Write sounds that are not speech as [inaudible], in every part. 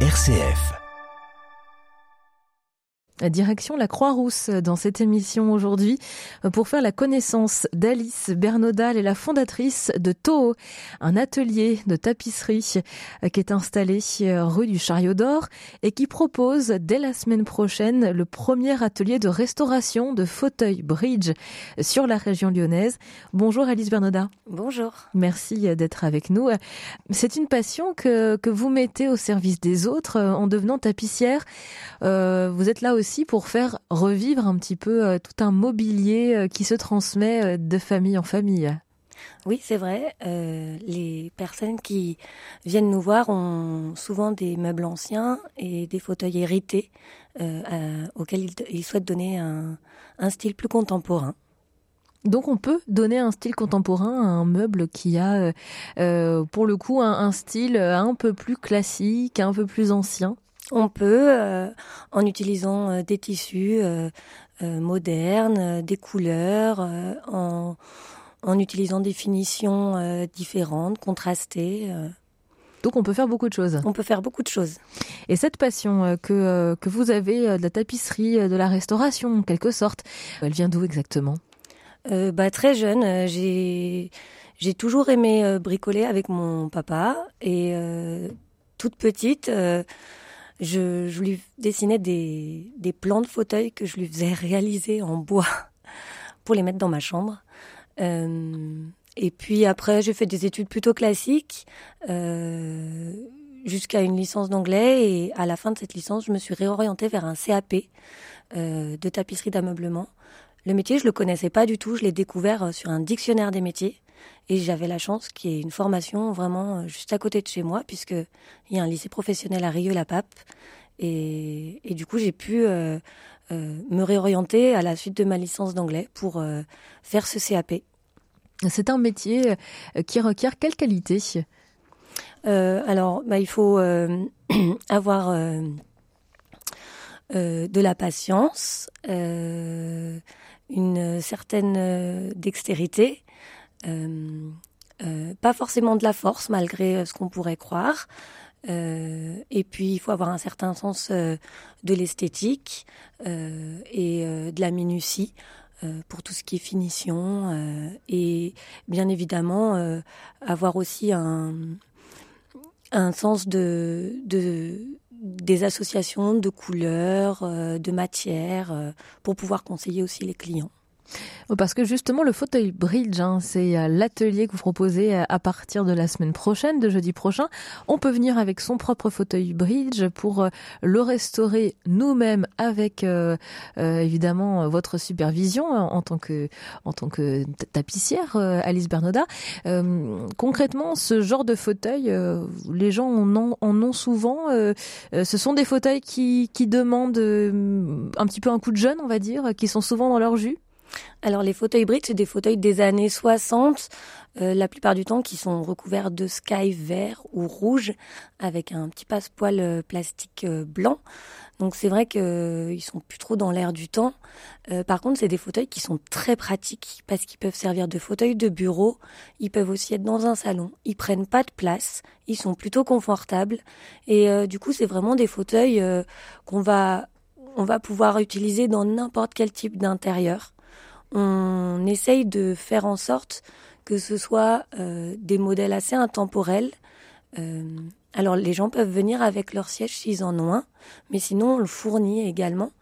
RCF. Direction la Croix-Rousse dans cette émission aujourd'hui pour faire la connaissance d'Alice Bernodal et la fondatrice de Toho, un atelier de tapisserie qui est installé rue du Chariot d'Or et qui propose dès la semaine prochaine le premier atelier de restauration de fauteuils bridge sur la région lyonnaise. Bonjour Alice Bernodal. Bonjour. Merci d'être avec nous. C'est une passion que, que vous mettez au service des autres en devenant tapissière. Euh, vous êtes là aussi pour faire revivre un petit peu euh, tout un mobilier euh, qui se transmet euh, de famille en famille. Oui, c'est vrai. Euh, les personnes qui viennent nous voir ont souvent des meubles anciens et des fauteuils hérités euh, auxquels ils, ils, souhaitent donner un, un, style plus contemporain. Donc on peut donner un style contemporain à un meuble qui a, pour le coup, un, un style un peu plus classique, un peu plus ancien. On peut, euh, en utilisant euh, des tissus euh, modernes, des couleurs, en, en, utilisant des finitions différentes, contrastées. Donc on peut faire beaucoup de choses. On peut faire beaucoup de choses. Et cette passion que, que vous avez de la tapisserie, de la restauration en quelque sorte, elle vient d'où exactement? Euh, bah, Très jeune, j'ai j'ai toujours aimé bricoler avec mon papa et euh, toute petite, euh, je, je lui dessinais des, des plans de fauteuils que je lui faisais réaliser en bois [laughs] pour les mettre dans ma chambre. Euh, et puis après, j'ai fait des études plutôt classiques euh, jusqu'à une licence d'anglais. Et à la fin de cette licence, je me suis réorientée vers un CAP euh, de tapisserie d'ameublement. Le métier, je le connaissais pas du tout. Je l'ai découvert euh, sur un dictionnaire des métiers. Et j'avais la chance qu'il y ait une formation vraiment euh, juste à côté de chez moi, puisque il y a un lycée professionnel à Rieux-la-Pape. Et, et, du coup, j'ai pu euh, euh, me réorienter à la suite de ma licence d'anglais pour euh, faire ce CAP. C'est un métier qui requiert quelle qualité? Alors, bah, il faut [clears throat] avoir de la patience, une certaine dextérité, pas forcément de la force malgré ce qu'on pourrait croire. Euh, et puis il faut avoir un certain sens euh, de l'esthétique euh, et de la minutie pour tout ce qui est finition et bien évidemment avoir aussi un, un sens de, de des associations de couleurs, de matières pour pouvoir conseiller aussi les clients. Parce que justement, le fauteuil bridge, hein, c'est euh, l'atelier que vous proposez euh, à partir de la semaine prochaine, de jeudi prochain. On peut venir avec son propre fauteuil bridge pour euh, le restaurer nous-mêmes avec évidemment votre supervision en tant que en tant que tapissière, Alice Bernoda. concrètement, ce genre de fauteuil, les gens en ont, en ont souvent. ce sont des fauteuils qui, qui demandent un petit peu un coup de jeune, on va dire, qui sont souvent dans leur jus. Alors les fauteuils bridge, c'est des fauteuils des années 60, euh, la plupart du temps qui sont recouverts de sky vert ou rouge avec un petit passepoil euh, plastique euh, blanc. Donc c'est vrai qu'ils euh, sont plus trop dans l'air du temps. Euh, par contre, c'est des fauteuils qui sont très pratiques parce qu'ils peuvent servir de fauteuils de bureau. Ils peuvent aussi être dans un salon. Ils prennent pas de place. Ils sont plutôt confortables. Et du coup, c'est vraiment des fauteuils qu'on va on va pouvoir utiliser dans n'importe quel type d'intérieur on essaye de faire en sorte que ce soit euh, des modèles assez intemporels. Euh, alors les gens peuvent venir avec leur siège s'ils en ont un, mais sinon on le fournit également.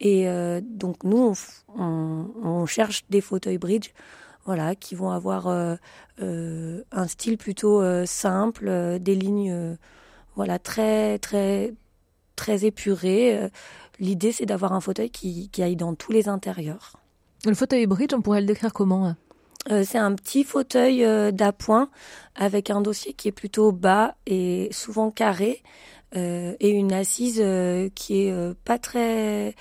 Et euh, donc nous, on, on, cherche des fauteuils bridge, voilà, qui vont avoir un style plutôt simple, des lignes, voilà, très très très épurées. L'idée, c'est d'avoir un fauteuil qui, qui aille dans tous les intérieurs. Le fauteuil bridge, on pourrait le décrire comment euh, c'est un petit fauteuil euh, d'appoint avec un dossier qui est plutôt bas et souvent carré euh, et une assise qui est pas très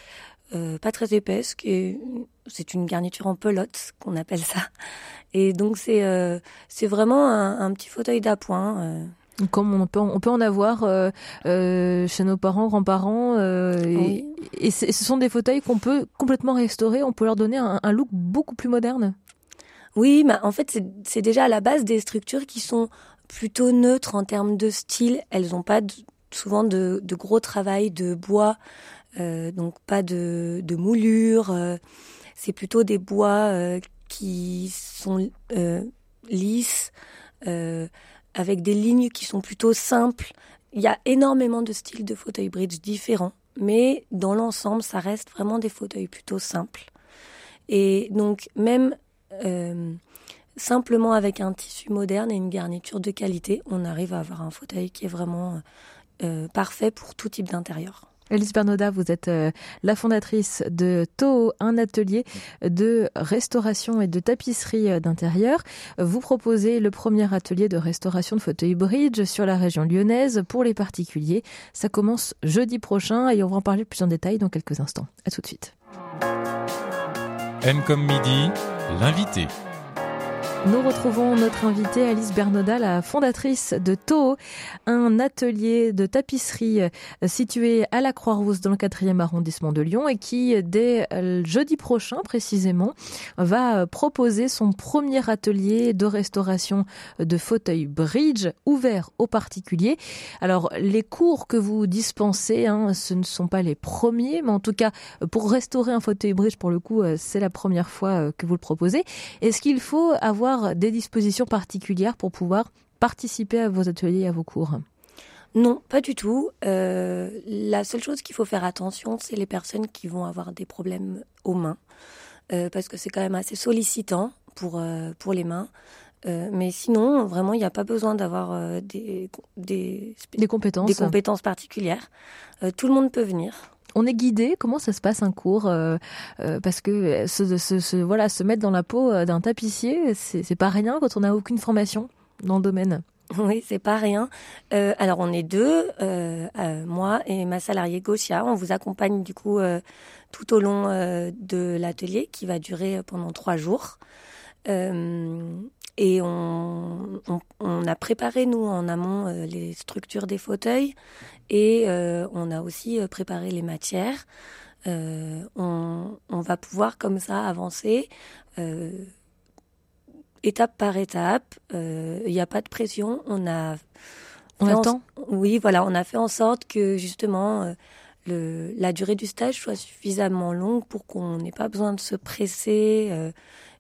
pas très épaisse, qui est c'est une garniture en pelote qu'on appelle ça. Et donc c'est c'est vraiment un, petit fauteuil d'appoint. Comme on peut, on peut en avoir euh, euh, chez nos parents, grands-parents. Euh, oui. Et, et ce sont des fauteuils qu'on peut complètement restaurer. On peut leur donner un, un look beaucoup plus moderne. Oui, mais en fait, c'est déjà à la base des structures qui sont plutôt neutres en termes de style. Elles n'ont pas souvent de, de, gros travail de bois, donc pas de, de moulure. C'est plutôt des bois qui sont lisses, avec des lignes qui sont plutôt simples. Il y a énormément de styles de fauteuils bridge différents, mais dans l'ensemble, ça reste vraiment des fauteuils plutôt simples. Et donc même simplement avec un tissu moderne et une garniture de qualité, on arrive à avoir un fauteuil qui est vraiment euh, parfait pour tout type d'intérieur. Elise Bernoda, vous êtes euh, la fondatrice de Toho, un atelier de restauration et de tapisserie euh, d'intérieur. Vous proposez le premier atelier de restauration de fauteuils bridge sur la région lyonnaise pour les particuliers. Ça commence jeudi prochain et on va en parler plus en détail dans quelques instants. À tout de suite. M comme midi, l'invité. Nous retrouvons notre invitée Alice Bernoda, la fondatrice de Toho, un atelier de tapisserie euh, situé à la Croix-Rousse dans le 4e arrondissement de Lyon et qui, dès euh, jeudi prochain précisément, va euh, proposer son premier atelier de restauration de fauteuils bridge ouvert aux particuliers. Alors, les cours que vous dispensez, hein, ce ne sont pas les premiers, mais en tout cas, pour restaurer un fauteuil bridge, pour le coup, c'est la première fois que vous le proposez. Est-ce qu'il faut avoir des dispositions particulières pour pouvoir participer à vos ateliers et à vos cours non, pas du tout. Euh, la seule chose qu'il faut faire attention, c'est les personnes qui vont avoir des problèmes aux mains, euh, parce que c'est quand même assez sollicitant pour, euh, pour les mains. mais sinon, vraiment, il n'y a pas besoin d'avoir des, des, compétences. des compétences particulières. tout le monde peut venir. On est guidé. Comment ça se passe un cours euh, euh, Parce que se, voilà, se mettre dans la peau euh, d'un tapissier, c'est pas rien quand on n'a aucune formation dans le domaine. Oui, c'est pas rien. alors on est deux, moi et ma salariée Gosia. On vous accompagne du coup tout au long de l'atelier qui va durer pendant trois jours. Et on, on, a préparé nous en amont les structures des fauteuils et euh, on a aussi euh, préparé les matières. Euh, on, va pouvoir comme ça avancer étape par étape. Il n'y a pas de pression. On a on attend? Oui, voilà, on a fait en sorte que justement le, la durée du stage soit suffisamment longue pour qu'on n'ait pas besoin de se presser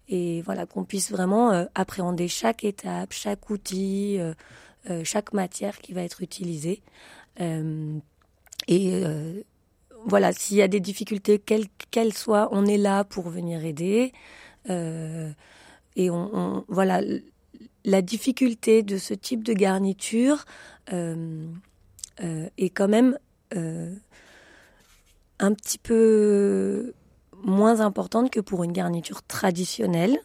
et voilà qu'on puisse vraiment appréhender chaque étape, chaque outil, chaque matière qui va être utilisée. Euh, et euh, voilà, s'il y a des difficultés, quelles qu'elles soient, on est là pour venir aider. Euh, et on, voilà, la difficulté de ce type de garniture est quand même un petit peu moins importante que pour une garniture traditionnelle.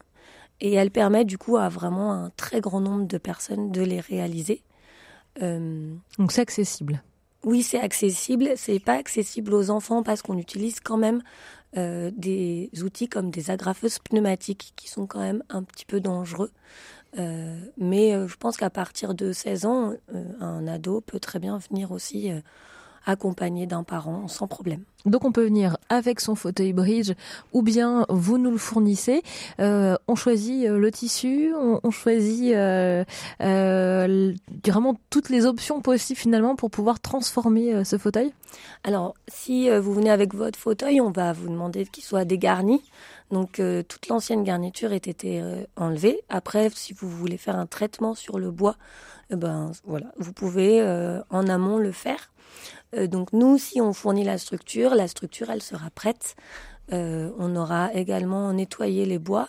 Et elle permet du coup à vraiment un très grand nombre de personnes de les réaliser. Euh, Donc c'est accessible. Oui, c'est accessible. C'est pas accessible aux enfants parce qu'on utilise quand même euh, des outils comme des agrafeuses pneumatiques qui sont quand même un petit peu dangereux. Euh, mais je pense qu'à partir de 16 ans, un ado peut très bien venir aussi accompagné d'un parent sans problème. Donc on peut venir avec son fauteuil bridge ou bien vous nous le fournissez. Euh, on choisit euh, le tissu, on, choisit euh, vraiment toutes les options possibles finalement pour pouvoir transformer ce fauteuil. Alors si vous venez avec votre fauteuil, on va vous demander qu'il soit dégarni. Donc toute l'ancienne garniture ait été enlevée. Après, si vous voulez faire un traitement sur le bois, eh ben voilà, vous pouvez en amont le faire. Euh, donc nous, si on fournit la structure, la structure, elle sera prête. Euh, on aura également nettoyé les bois.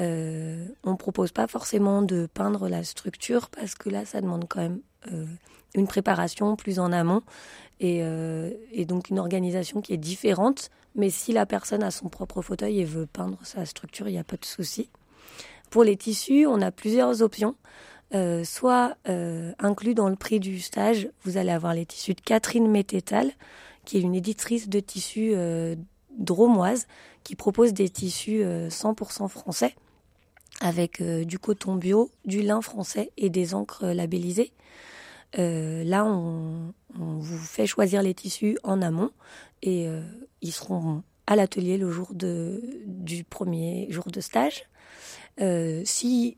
Euh, on ne propose pas forcément de peindre la structure parce que là, ça demande quand même une préparation plus en amont et, et, donc une organisation qui est différente. Mais si la personne a son propre fauteuil et veut peindre sa structure, il n'y a pas de souci. Pour les tissus, on a plusieurs options. Euh, soit euh, inclus dans le prix du stage, vous allez avoir les tissus de Catherine Mététal, qui est une éditrice de tissus euh, dromoise, qui propose des tissus 100% français, avec du coton bio, du lin français et des encres labellisées. là, on, vous fait choisir les tissus en amont et ils seront à l'atelier le jour du premier jour de stage. si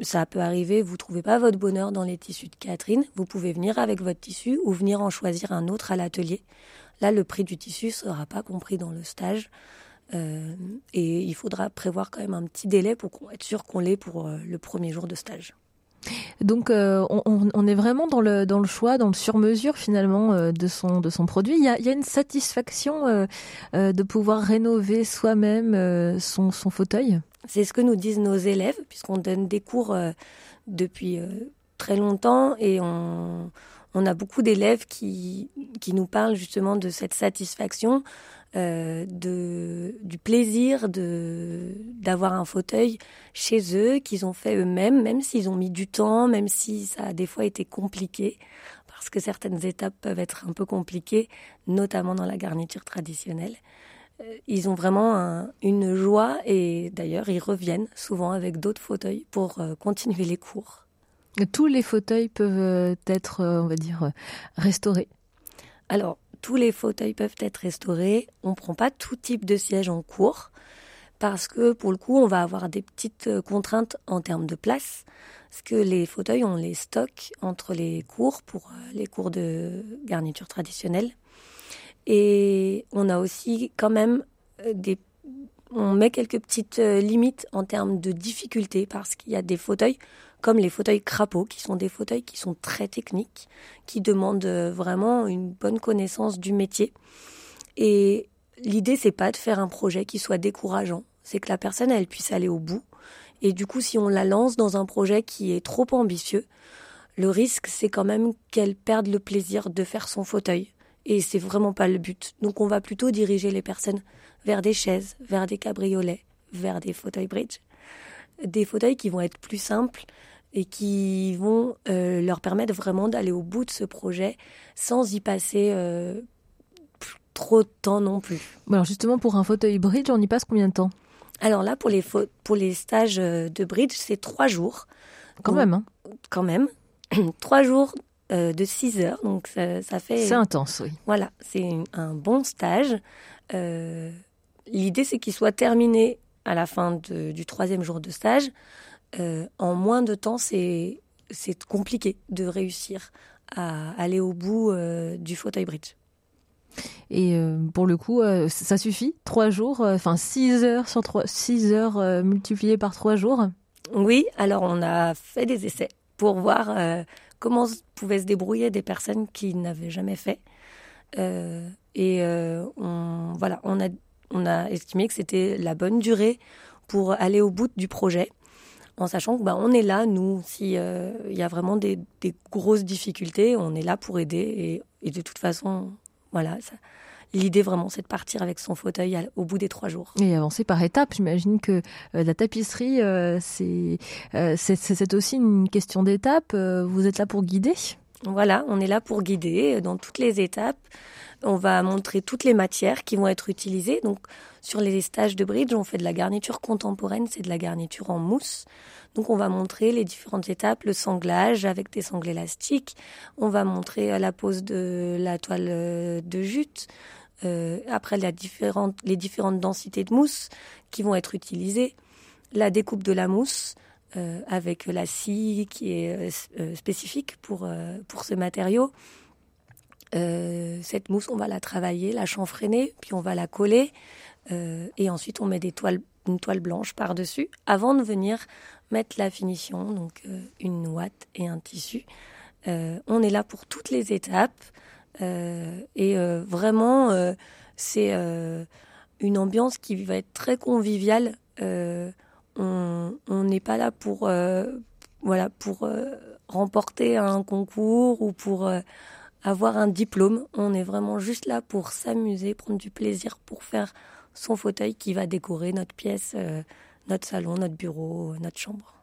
ça peut arriver, vous trouvez pas votre bonheur dans les tissus de Catherine, vous pouvez venir avec votre tissu ou venir en choisir un autre à l'atelier. Là, le prix du tissu sera pas compris dans le stage. Euh, et il faudra prévoir quand même un petit délai pour être sûr qu'on l'ait pour euh, le premier jour de stage. Donc euh, on, est vraiment dans le, dans le choix, dans le sur-mesure finalement de, son, de son produit. Il y a, une satisfaction de pouvoir rénover soi-même son, son fauteuil? C'est ce que nous disent nos élèves, puisqu'on donne des cours depuis très longtemps et on, on a beaucoup d'élèves qui, qui nous parlent justement de cette satisfaction euh, de, du plaisir de d'avoir un fauteuil chez eux qu'ils ont fait eux-mêmes, même s'ils ont mis du temps, même si ça a des fois été compliqué, parce que certaines étapes peuvent être un peu compliquées, notamment dans la garniture traditionnelle. Euh, ils ont vraiment une joie et d'ailleurs ils reviennent souvent avec d'autres fauteuils pour euh, continuer les cours. Tous les fauteuils peuvent être, on va dire, restaurés. Alors, tous les fauteuils peuvent être restaurés. On ne prend pas tout type de siège en cours parce que pour le coup, on va avoir des petites euh, contraintes en termes de place. Parce que les fauteuils, on les stocke entre les cours pour euh, les cours de garniture traditionnelle. Et on a aussi quand même euh, des on met quelques petites limites en termes de difficulté parce qu'il y a des fauteuils comme les fauteuils crapauds, qui sont des fauteuils qui sont très techniques, qui demandent euh, vraiment une bonne connaissance du métier. Et l'idée, c'est pas de faire un projet qui soit décourageant, c'est que la personne, elle puisse aller au bout. Et du coup, si on la lance dans un projet qui est trop ambitieux, le risque, c'est quand même qu'elle perde le plaisir de faire son fauteuil. Et c'est vraiment pas le but. Donc, on va plutôt diriger les personnes vers des chaises, vers des cabriolets, vers des fauteuils bridge. Des fauteuils qui vont être plus simples, et qui vont euh, leur permettre vraiment d'aller au bout de ce projet sans y passer euh, trop de temps non plus. Alors justement, pour un fauteuil bridge, on y passe combien de temps? Alors là, pour les, pour les stages euh, de bridge, c'est trois jours. Quand même, hein Quand même. [clears throat] trois jours de 6 heures, donc ça, ça fait... C'est intense, oui. Voilà, c'est un bon stage. L'idée, c'est qu'il soit terminé à la fin de, du troisième jour de stage. Euh, en moins de temps, c'est compliqué de réussir à aller au bout euh, du fauteuil bridge. Et euh, pour le coup, ça suffit? Trois jours, enfin six heures sur trois, six heures multipliées par trois jours? Oui, alors on a fait des essais pour voir comment pouvaient se débrouiller des personnes qui n'avaient jamais fait. et on, voilà, on a, on a estimé que c'était la bonne durée pour aller au bout du projet en sachant que bah, on est là, nous, s'il euh, y a vraiment des, grosses difficultés, on est là pour aider. Et, de toute façon, voilà, l'idée vraiment, c'est de partir avec son fauteuil au bout des trois jours. Et avancer par étapes. J'imagine que euh, la tapisserie, euh, c'est c'est aussi une question d'étape. vous êtes là pour guider? Voilà, on est là pour guider dans toutes les étapes. On va montrer toutes les matières qui vont être utilisées. Donc, sur les stages de bridge, on fait de la garniture contemporaine, c'est de la garniture en mousse. Donc, on va montrer les différentes étapes, le sanglage avec des sangles élastiques. On va montrer euh, la pose de la toile euh, de jute. Euh, après, la différente, les différentes densités de mousse qui vont être utilisées. La découpe de la mousse. Avec la scie qui est spécifique pour, pour ce matériau. Euh, cette mousse, on va la travailler, la chanfreiner, puis on va la coller. Euh, et ensuite, on met des toiles, une toile blanche par-dessus avant de venir mettre la finition, donc euh, une ouate et un tissu. on est là pour toutes les étapes. et vraiment, c'est une ambiance qui va être très conviviale. On n'est pas là pour, voilà, pour remporter un concours ou pour avoir un diplôme. On est vraiment juste là pour s'amuser, prendre du plaisir, pour faire son fauteuil qui va décorer notre pièce, euh, notre salon, notre bureau, notre chambre.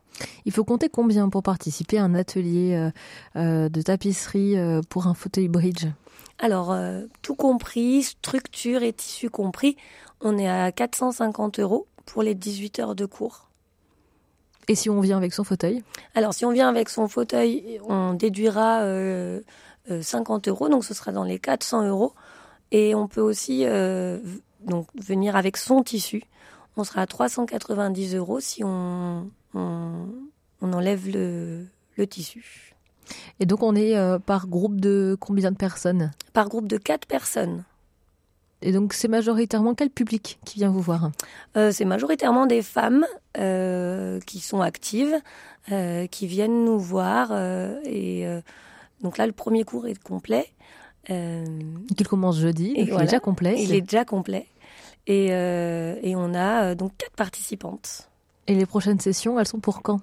Il faut compter combien pour participer à un atelier euh, euh, de tapisserie pour un fauteuil bridge? Alors, tout compris, structure et tissu compris, on est à 450 euros pour les 18 heures de cours. Et si on vient avec son fauteuil? Alors, si on vient avec son fauteuil, on déduira 50 euros, donc ce sera dans les 400 euros. Et on peut aussi euh, donc venir avec son tissu. On sera à 390 euros si on, on enlève le, le tissu. Et donc on est euh, par groupe de combien de personnes? Par groupe de quatre personnes. Et donc c'est majoritairement quel public qui vient vous voir? Euh, C'est majoritairement des femmes euh, qui sont actives, euh, qui viennent nous voir. et donc là, le premier cours est complet. Qu'il commence jeudi, Et il voilà. est déjà complet. il est déjà complet. Et, et on a donc quatre participantes. Et les prochaines sessions, elles sont pour quand?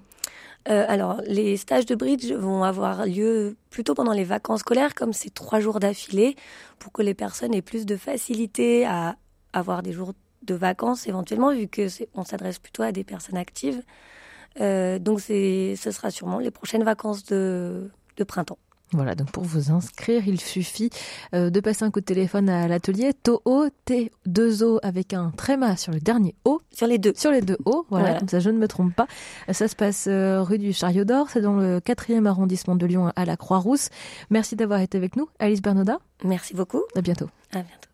Euh, alors, les stages de bridge vont avoir lieu plutôt pendant les vacances scolaires, comme c'est trois jours d'affilée, pour que les personnes aient plus de facilité à avoir des jours de vacances éventuellement, vu que on s'adresse plutôt à des personnes actives. Euh, donc, ce sera sûrement les prochaines vacances de, de printemps. Voilà, donc pour vous inscrire, il suffit euh, de passer un coup de téléphone à l'atelier Toho T2O avec un tréma sur le dernier O, Sur les deux. sur les deux O, voilà, Voilà. comme ça je ne me trompe pas. Ça se passe euh, rue du Chariot d'Or, c'est dans le 4e arrondissement de Lyon à la Croix-Rousse. Merci d'avoir été avec nous, Alice Bernoda. Merci beaucoup. À bientôt. À bientôt.